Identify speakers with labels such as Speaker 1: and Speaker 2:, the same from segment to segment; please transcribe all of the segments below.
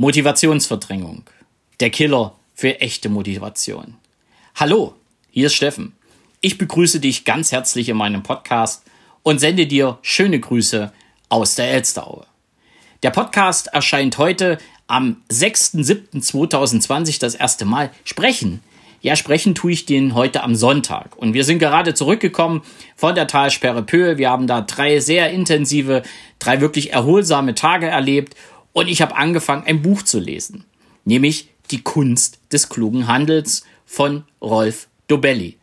Speaker 1: Motivationsverdrängung. Der Killer für echte Motivation. Hallo, hier ist Steffen. Ich begrüße dich ganz herzlich in meinem Podcast und sende dir schöne Grüße aus der Elsteraue. Der Podcast erscheint heute am 6.7.2020 das erste Mal. Sprechen. Ja, sprechen tue ich den heute am Sonntag. Und wir sind gerade zurückgekommen von der Talsperre Pöhl. Wir haben da drei sehr intensive, drei wirklich erholsame Tage erlebt und ich habe angefangen, ein Buch zu lesen, nämlich Die Kunst des klugen Handels von Rolf Dobelli.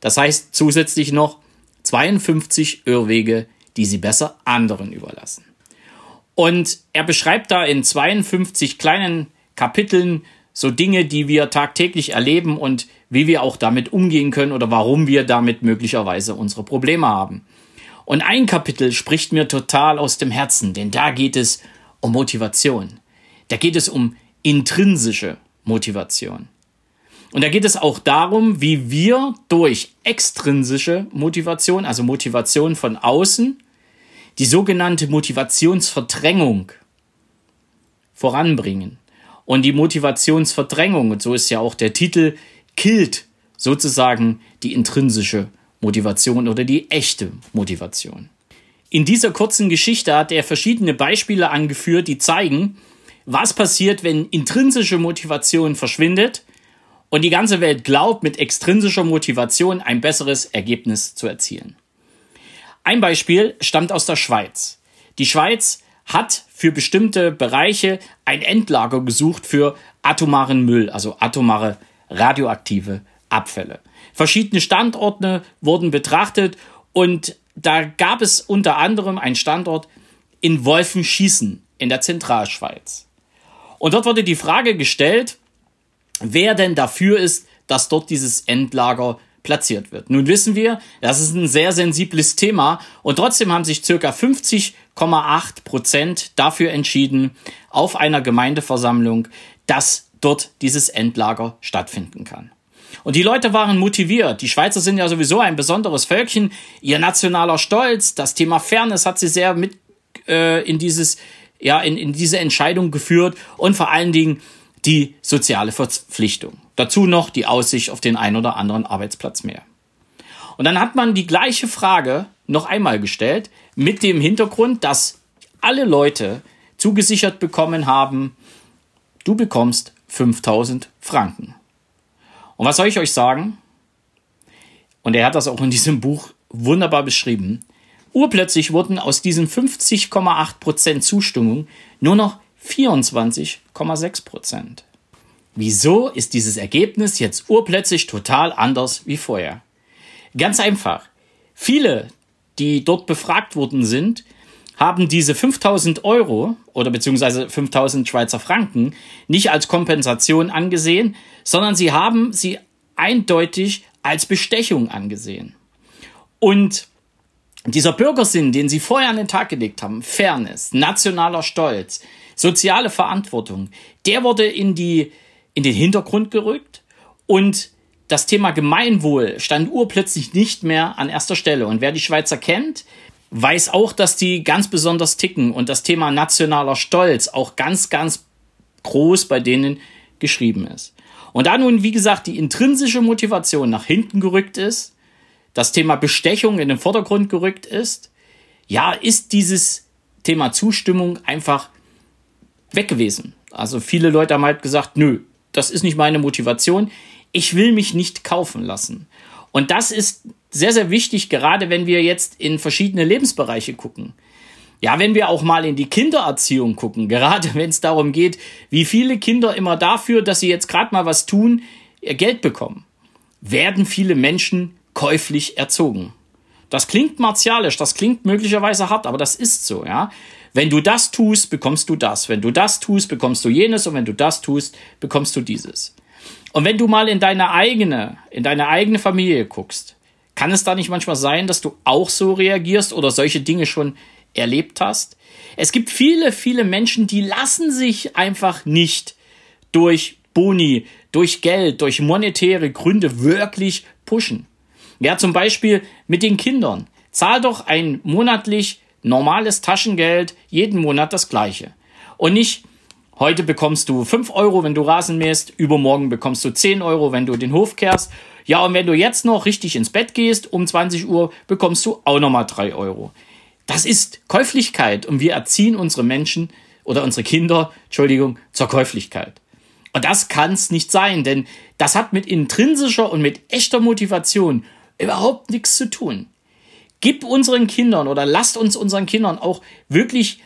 Speaker 1: Das heißt zusätzlich noch 52 Irrwege, die Sie besser anderen überlassen. Und er beschreibt da in 52 kleinen Kapiteln so Dinge, die wir tagtäglich erleben und wie wir auch damit umgehen können oder warum wir damit möglicherweise unsere Probleme haben. Und ein Kapitel spricht mir total aus dem Herzen, denn da geht es um Motivation. Da geht es um intrinsische Motivation. Und da geht es auch darum, wie wir durch extrinsische Motivation, also Motivation von außen, die sogenannte Motivationsverdrängung voranbringen. Und die Motivationsverdrängung, und so ist ja auch der Titel, killt sozusagen die intrinsische Motivation oder die echte Motivation. In dieser kurzen Geschichte hat er verschiedene Beispiele angeführt, die zeigen, was passiert, wenn intrinsische Motivation verschwindet und die ganze Welt glaubt, mit extrinsischer Motivation ein besseres Ergebnis zu erzielen. Ein Beispiel stammt aus der Schweiz. Die Schweiz hat für bestimmte Bereiche ein Endlager gesucht für atomaren Müll, also atomare radioaktive Abfälle. Verschiedene Standorte wurden betrachtet und da gab es unter anderem einen Standort in Wolfenschießen in der Zentralschweiz. Und dort wurde die Frage gestellt, wer denn dafür ist, dass dort dieses Endlager platziert wird. Nun wissen wir, das ist ein sehr sensibles Thema und trotzdem haben sich circa 50,8 Prozent dafür entschieden, auf einer Gemeindeversammlung, dass dort dieses Endlager stattfinden kann. Und die Leute waren motiviert. Die Schweizer sind ja sowieso ein besonderes Völkchen. Ihr nationaler Stolz, das Thema Fairness hat sie sehr mit äh, in dieses ja in, in diese Entscheidung geführt und vor allen Dingen die soziale Verpflichtung. Dazu noch die Aussicht auf den ein oder anderen Arbeitsplatz mehr. Und dann hat man die gleiche Frage noch einmal gestellt mit dem Hintergrund, dass alle Leute zugesichert bekommen haben, du bekommst 5000 Franken. Und was soll ich euch sagen? Und er hat das auch in diesem Buch wunderbar beschrieben. Urplötzlich wurden aus diesen 50,8% Zustimmung nur noch 24,6%. Wieso ist dieses Ergebnis jetzt urplötzlich total anders wie vorher? Ganz einfach. Viele, die dort befragt worden sind, haben diese 5000 Euro oder beziehungsweise 5000 Schweizer Franken nicht als Kompensation angesehen, sondern sie haben sie eindeutig als Bestechung angesehen. Und dieser Bürgersinn, den sie vorher an den Tag gelegt haben, Fairness, nationaler Stolz, soziale Verantwortung, der wurde in die, in den Hintergrund gerückt und das Thema Gemeinwohl stand urplötzlich nicht mehr an erster Stelle. Und wer die Schweizer kennt, weiß auch, dass die ganz besonders ticken und das Thema nationaler Stolz auch ganz, ganz groß bei denen geschrieben ist. Und da nun, wie gesagt, die intrinsische Motivation nach hinten gerückt ist, das Thema Bestechung in den Vordergrund gerückt ist, ja, ist dieses Thema Zustimmung einfach weg gewesen. Also viele Leute haben halt gesagt, nö, das ist nicht meine Motivation. Ich will mich nicht kaufen lassen. Und das ist sehr, sehr wichtig, gerade wenn wir jetzt in verschiedene Lebensbereiche gucken. Ja, wenn wir auch mal in die Kindererziehung gucken, gerade wenn es darum geht, wie viele Kinder immer dafür, dass sie jetzt gerade mal was tun, ihr Geld bekommen, werden viele Menschen käuflich erzogen. Das klingt martialisch, das klingt möglicherweise hart, aber das ist so, ja. Wenn du das tust, bekommst du das. Wenn du das tust, bekommst du jenes. Und wenn du das tust, bekommst du dieses. Und wenn du mal in deine eigene, in deine eigene Familie guckst, kann es da nicht manchmal sein, dass du auch so reagierst oder solche Dinge schon erlebt hast? Es gibt viele, viele Menschen, die lassen sich einfach nicht durch Boni, durch Geld, durch monetäre Gründe wirklich pushen. Ja, zum Beispiel mit den Kindern. Zahl doch ein monatlich normales Taschengeld jeden Monat das gleiche. Und nicht Heute bekommst du 5 Euro, wenn du Rasen mähst. Übermorgen bekommst du 10 Euro, wenn du den Hof kehrst. Ja, und wenn du jetzt noch richtig ins Bett gehst, um 20 Uhr, bekommst du auch nochmal 3 Euro. Das ist Käuflichkeit und wir erziehen unsere Menschen oder unsere Kinder, Entschuldigung, zur Käuflichkeit. Und das kann es nicht sein, denn das hat mit intrinsischer und mit echter Motivation überhaupt nichts zu tun. Gib unseren Kindern oder lasst uns unseren Kindern auch wirklich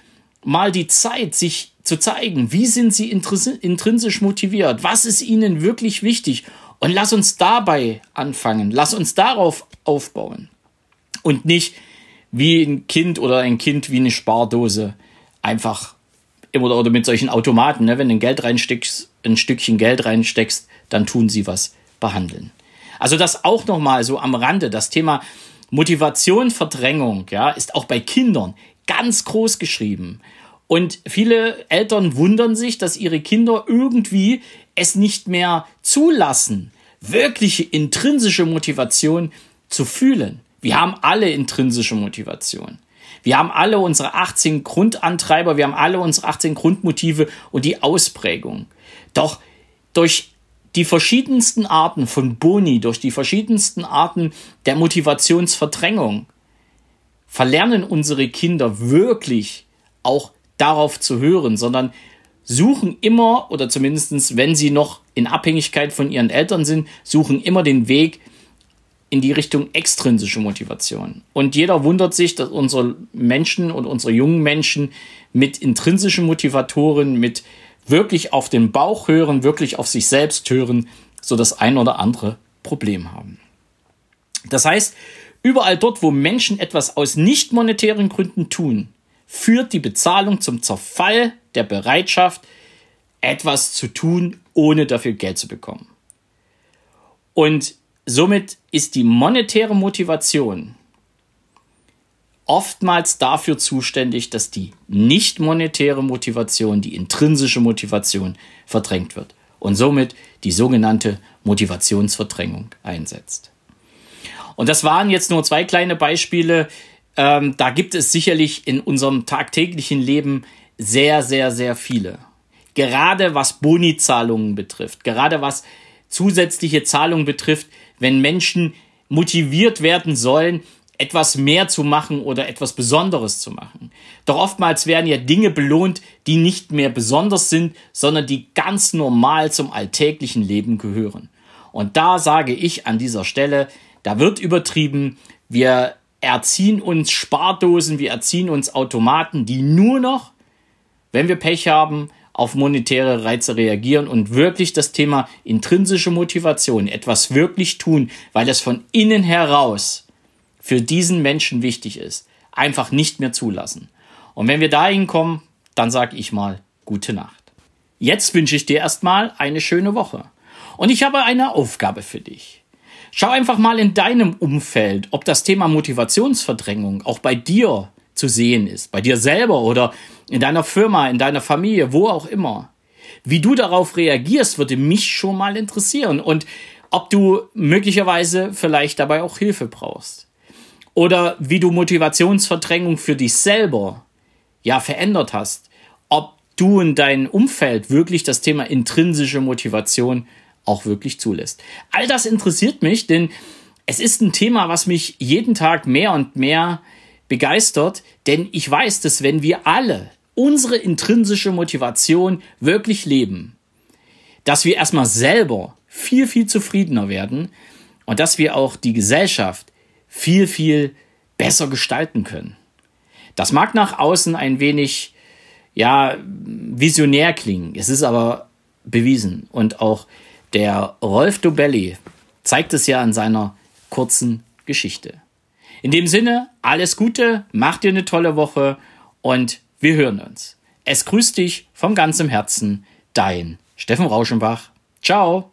Speaker 1: mal die Zeit, sich zu zeigen, wie sind sie intrinsisch motiviert, was ist ihnen wirklich wichtig? Und lass uns dabei anfangen, lass uns darauf aufbauen. Und nicht wie ein Kind oder ein Kind wie eine Spardose einfach immer oder mit solchen Automaten, ne, wenn du ein Geld reinsteckst, ein Stückchen Geld reinsteckst, dann tun sie was behandeln. Also das auch noch mal so am Rande, das Thema Motivation, Verdrängung, ja, ist auch bei Kindern ganz groß geschrieben. Und viele Eltern wundern sich, dass ihre Kinder irgendwie es nicht mehr zulassen, wirkliche intrinsische Motivation zu fühlen. Wir haben alle intrinsische Motivation. Wir haben alle unsere 18 Grundantreiber, wir haben alle unsere 18 Grundmotive und die Ausprägung. Doch durch die verschiedensten Arten von Boni, durch die verschiedensten Arten der Motivationsverdrängung, verlernen unsere Kinder wirklich auch darauf zu hören, sondern suchen immer, oder zumindestens wenn sie noch in Abhängigkeit von ihren Eltern sind, suchen immer den Weg in die Richtung extrinsische Motivation. Und jeder wundert sich, dass unsere Menschen und unsere jungen Menschen mit intrinsischen Motivatoren, mit wirklich auf den Bauch hören, wirklich auf sich selbst hören, so das ein oder andere Problem haben. Das heißt, überall dort, wo Menschen etwas aus nicht monetären Gründen tun, führt die Bezahlung zum Zerfall der Bereitschaft, etwas zu tun, ohne dafür Geld zu bekommen. Und somit ist die monetäre Motivation oftmals dafür zuständig, dass die nicht monetäre Motivation, die intrinsische Motivation verdrängt wird und somit die sogenannte Motivationsverdrängung einsetzt. Und das waren jetzt nur zwei kleine Beispiele. Ähm, da gibt es sicherlich in unserem tagtäglichen Leben sehr, sehr, sehr viele. Gerade was Bonizahlungen betrifft, gerade was zusätzliche Zahlungen betrifft, wenn Menschen motiviert werden sollen, etwas mehr zu machen oder etwas Besonderes zu machen. Doch oftmals werden ja Dinge belohnt, die nicht mehr besonders sind, sondern die ganz normal zum alltäglichen Leben gehören. Und da sage ich an dieser Stelle, da wird übertrieben, wir erziehen uns Spardosen, wir erziehen uns Automaten, die nur noch, wenn wir Pech haben, auf monetäre Reize reagieren und wirklich das Thema intrinsische Motivation, etwas wirklich tun, weil es von innen heraus für diesen Menschen wichtig ist, einfach nicht mehr zulassen. Und wenn wir dahin kommen, dann sage ich mal gute Nacht. Jetzt wünsche ich dir erstmal eine schöne Woche. Und ich habe eine Aufgabe für dich. Schau einfach mal in deinem Umfeld, ob das Thema Motivationsverdrängung auch bei dir zu sehen ist, bei dir selber oder in deiner Firma, in deiner Familie, wo auch immer. Wie du darauf reagierst, würde mich schon mal interessieren. Und ob du möglicherweise vielleicht dabei auch Hilfe brauchst. Oder wie du Motivationsverdrängung für dich selber ja verändert hast, ob du in deinem Umfeld wirklich das Thema intrinsische Motivation auch wirklich zulässt. All das interessiert mich, denn es ist ein Thema, was mich jeden Tag mehr und mehr begeistert, denn ich weiß, dass wenn wir alle unsere intrinsische Motivation wirklich leben, dass wir erstmal selber viel, viel zufriedener werden und dass wir auch die Gesellschaft viel, viel besser gestalten können. Das mag nach außen ein wenig, ja, visionär klingen. Es ist aber bewiesen. Und auch der Rolf Dobelli zeigt es ja an seiner kurzen Geschichte. In dem Sinne, alles Gute, mach dir eine tolle Woche und wir hören uns. Es grüßt dich von ganzem Herzen, dein Steffen Rauschenbach. Ciao.